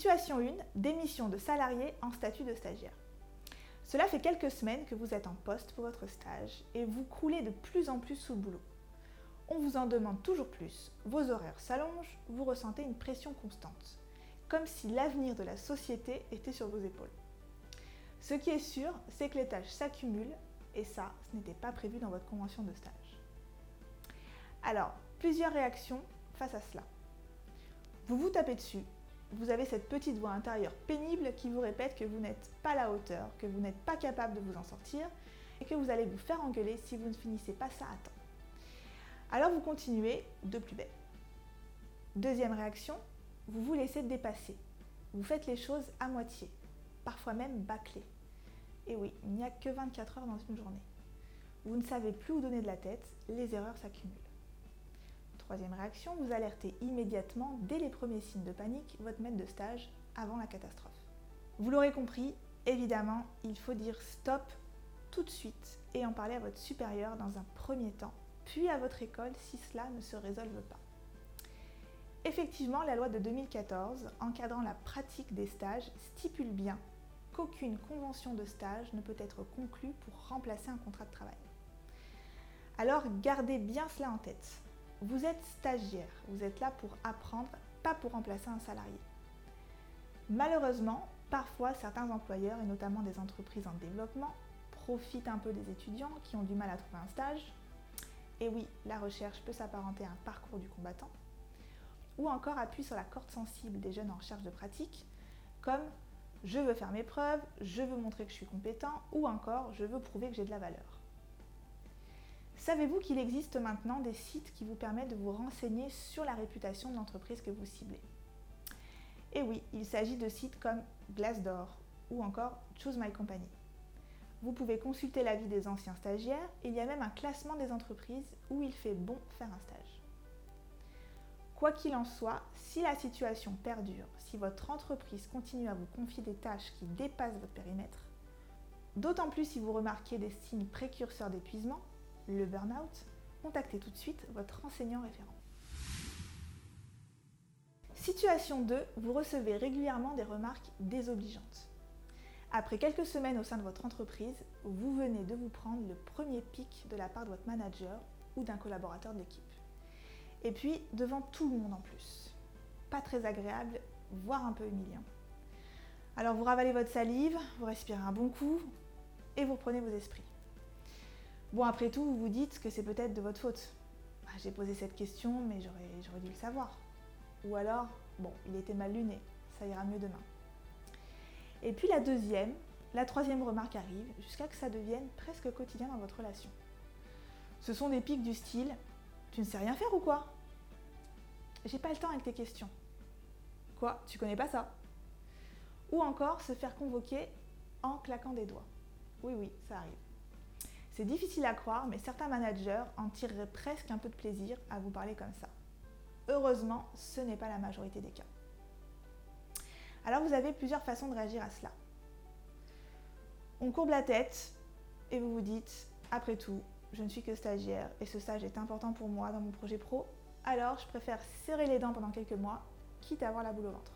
Situation 1, démission de salarié en statut de stagiaire. Cela fait quelques semaines que vous êtes en poste pour votre stage et vous croulez de plus en plus sous le boulot. On vous en demande toujours plus, vos horaires s'allongent, vous ressentez une pression constante, comme si l'avenir de la société était sur vos épaules. Ce qui est sûr, c'est que les tâches s'accumulent et ça, ce n'était pas prévu dans votre convention de stage. Alors, plusieurs réactions face à cela. Vous vous tapez dessus, vous avez cette petite voix intérieure pénible qui vous répète que vous n'êtes pas à la hauteur, que vous n'êtes pas capable de vous en sortir et que vous allez vous faire engueuler si vous ne finissez pas ça à temps. Alors vous continuez de plus belle. Deuxième réaction, vous vous laissez dépasser. Vous faites les choses à moitié, parfois même bâclées. Et oui, il n'y a que 24 heures dans une journée. Vous ne savez plus où donner de la tête, les erreurs s'accumulent. Troisième réaction, vous alertez immédiatement, dès les premiers signes de panique, votre maître de stage avant la catastrophe. Vous l'aurez compris, évidemment, il faut dire stop tout de suite et en parler à votre supérieur dans un premier temps, puis à votre école si cela ne se résolve pas. Effectivement, la loi de 2014 encadrant la pratique des stages stipule bien qu'aucune convention de stage ne peut être conclue pour remplacer un contrat de travail. Alors gardez bien cela en tête. Vous êtes stagiaire, vous êtes là pour apprendre, pas pour remplacer un salarié. Malheureusement, parfois certains employeurs, et notamment des entreprises en développement, profitent un peu des étudiants qui ont du mal à trouver un stage. Et oui, la recherche peut s'apparenter à un parcours du combattant. Ou encore appuie sur la corde sensible des jeunes en recherche de pratique, comme je veux faire mes preuves, je veux montrer que je suis compétent, ou encore je veux prouver que j'ai de la valeur. Savez-vous qu'il existe maintenant des sites qui vous permettent de vous renseigner sur la réputation de l'entreprise que vous ciblez? Et oui, il s'agit de sites comme Glassdoor ou encore Choose My Company. Vous pouvez consulter l'avis des anciens stagiaires il y a même un classement des entreprises où il fait bon faire un stage. Quoi qu'il en soit, si la situation perdure, si votre entreprise continue à vous confier des tâches qui dépassent votre périmètre, d'autant plus si vous remarquez des signes précurseurs d'épuisement, le burn-out, contactez tout de suite votre enseignant référent. Situation 2, vous recevez régulièrement des remarques désobligeantes. Après quelques semaines au sein de votre entreprise, vous venez de vous prendre le premier pic de la part de votre manager ou d'un collaborateur de l'équipe. Et puis devant tout le monde en plus. Pas très agréable, voire un peu humiliant. Alors vous ravalez votre salive, vous respirez un bon coup et vous reprenez vos esprits. Bon, après tout, vous vous dites que c'est peut-être de votre faute. Ah, j'ai posé cette question, mais j'aurais dû le savoir. Ou alors, bon, il était mal luné, ça ira mieux demain. Et puis la deuxième, la troisième remarque arrive, jusqu'à que ça devienne presque quotidien dans votre relation. Ce sont des pics du style Tu ne sais rien faire ou quoi J'ai pas le temps avec tes questions. Quoi Tu connais pas ça? Ou encore se faire convoquer en claquant des doigts. Oui, oui, ça arrive. C'est difficile à croire, mais certains managers en tireraient presque un peu de plaisir à vous parler comme ça. Heureusement, ce n'est pas la majorité des cas. Alors vous avez plusieurs façons de réagir à cela. On courbe la tête et vous vous dites, après tout, je ne suis que stagiaire et ce stage est important pour moi dans mon projet pro, alors je préfère serrer les dents pendant quelques mois, quitte à avoir la boule au ventre.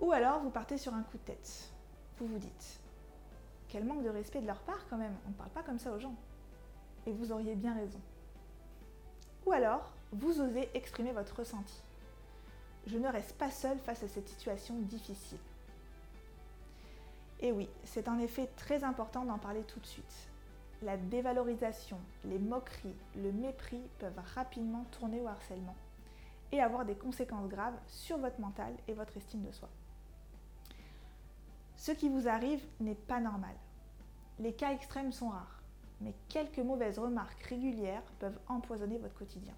Ou alors vous partez sur un coup de tête. Vous vous dites, quel manque de respect de leur part quand même, on ne parle pas comme ça aux gens et vous auriez bien raison. Ou alors, vous osez exprimer votre ressenti. Je ne reste pas seule face à cette situation difficile. Et oui, c'est en effet très important d'en parler tout de suite. La dévalorisation, les moqueries, le mépris peuvent rapidement tourner au harcèlement et avoir des conséquences graves sur votre mental et votre estime de soi. Ce qui vous arrive n'est pas normal. Les cas extrêmes sont rares mais quelques mauvaises remarques régulières peuvent empoisonner votre quotidien.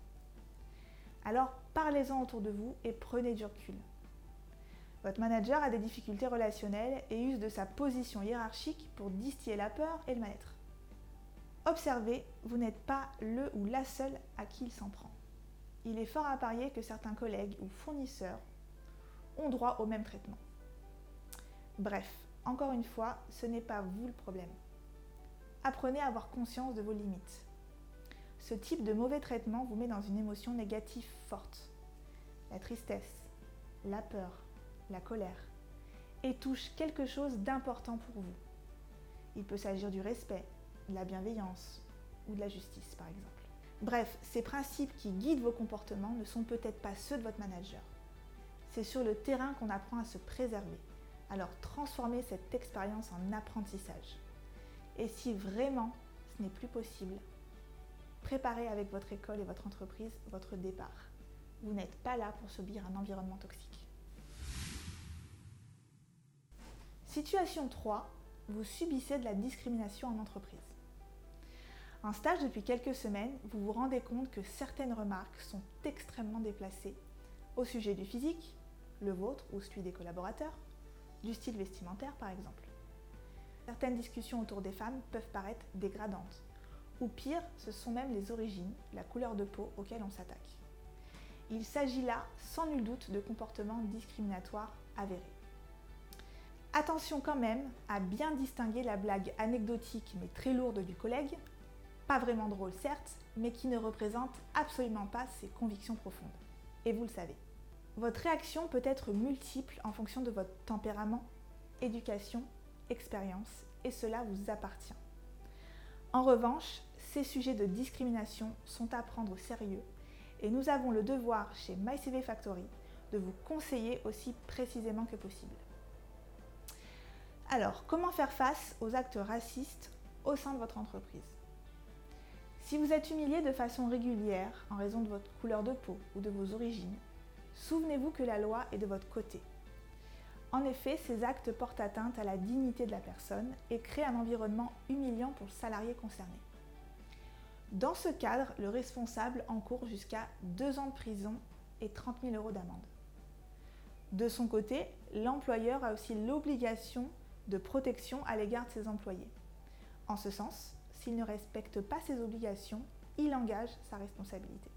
Alors parlez-en autour de vous et prenez du recul. Votre manager a des difficultés relationnelles et use de sa position hiérarchique pour distiller la peur et le mal-être. Observez, vous n'êtes pas le ou la seule à qui il s'en prend. Il est fort à parier que certains collègues ou fournisseurs ont droit au même traitement. Bref, encore une fois, ce n'est pas vous le problème apprenez à avoir conscience de vos limites. Ce type de mauvais traitement vous met dans une émotion négative forte. La tristesse, la peur, la colère. et touche quelque chose d'important pour vous. Il peut s'agir du respect, de la bienveillance ou de la justice par exemple. Bref, ces principes qui guident vos comportements ne sont peut-être pas ceux de votre manager. C'est sur le terrain qu'on apprend à se préserver. Alors transformez cette expérience en apprentissage. Et si vraiment ce n'est plus possible, préparez avec votre école et votre entreprise votre départ. Vous n'êtes pas là pour subir un environnement toxique. Situation 3. Vous subissez de la discrimination en entreprise. En stage depuis quelques semaines, vous vous rendez compte que certaines remarques sont extrêmement déplacées au sujet du physique, le vôtre ou celui des collaborateurs, du style vestimentaire par exemple. Certaines discussions autour des femmes peuvent paraître dégradantes, ou pire, ce sont même les origines, la couleur de peau auxquelles on s'attaque. Il s'agit là, sans nul doute, de comportements discriminatoires avérés. Attention quand même à bien distinguer la blague anecdotique mais très lourde du collègue pas vraiment drôle certes, mais qui ne représente absolument pas ses convictions profondes. Et vous le savez. Votre réaction peut être multiple en fonction de votre tempérament, éducation, expérience, et cela vous appartient. En revanche, ces sujets de discrimination sont à prendre au sérieux et nous avons le devoir chez MyCV Factory de vous conseiller aussi précisément que possible. Alors, comment faire face aux actes racistes au sein de votre entreprise? Si vous êtes humilié de façon régulière en raison de votre couleur de peau ou de vos origines, souvenez-vous que la loi est de votre côté. En effet, ces actes portent atteinte à la dignité de la personne et créent un environnement humiliant pour le salarié concerné. Dans ce cadre, le responsable encourt jusqu'à 2 ans de prison et 30 000 euros d'amende. De son côté, l'employeur a aussi l'obligation de protection à l'égard de ses employés. En ce sens, s'il ne respecte pas ses obligations, il engage sa responsabilité.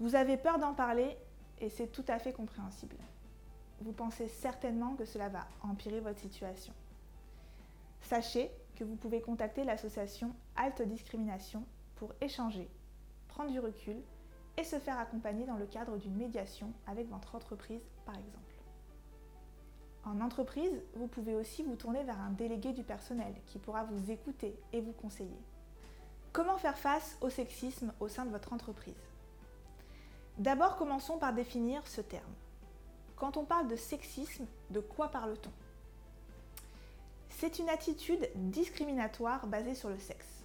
Vous avez peur d'en parler et c'est tout à fait compréhensible. Vous pensez certainement que cela va empirer votre situation. Sachez que vous pouvez contacter l'association Halte Discrimination pour échanger, prendre du recul et se faire accompagner dans le cadre d'une médiation avec votre entreprise par exemple. En entreprise, vous pouvez aussi vous tourner vers un délégué du personnel qui pourra vous écouter et vous conseiller. Comment faire face au sexisme au sein de votre entreprise? D'abord, commençons par définir ce terme. Quand on parle de sexisme, de quoi parle-t-on? C'est une attitude discriminatoire basée sur le sexe.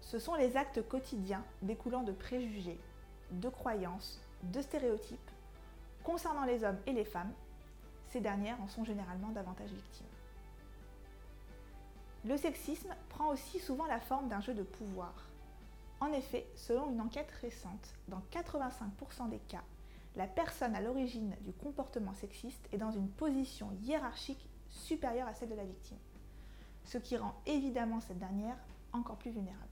Ce sont les actes quotidiens découlant de préjugés, de croyances, de stéréotypes concernant les hommes et les femmes ces dernières en sont généralement davantage victimes. Le sexisme prend aussi souvent la forme d'un jeu de pouvoir. En effet, selon une enquête récente, dans 85% des cas, la personne à l'origine du comportement sexiste est dans une position hiérarchique supérieure à celle de la victime, ce qui rend évidemment cette dernière encore plus vulnérable.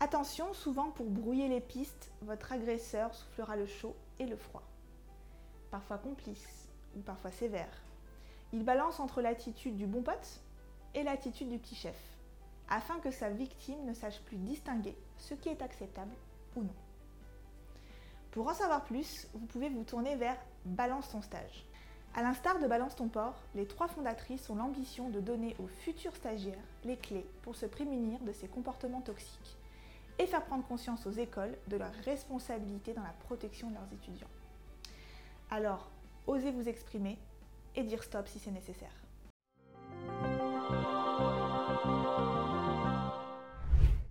Attention, souvent pour brouiller les pistes, votre agresseur soufflera le chaud et le froid. Parfois complice, ou parfois sévère. Il balance entre l'attitude du bon pote et l'attitude du petit chef, afin que sa victime ne sache plus distinguer ce qui est acceptable ou non. Pour en savoir plus, vous pouvez vous tourner vers Balance ton stage. À l'instar de Balance ton port, les trois fondatrices ont l'ambition de donner aux futurs stagiaires les clés pour se prémunir de ces comportements toxiques et faire prendre conscience aux écoles de leur responsabilité dans la protection de leurs étudiants. Alors, osez vous exprimer et dire stop si c'est nécessaire.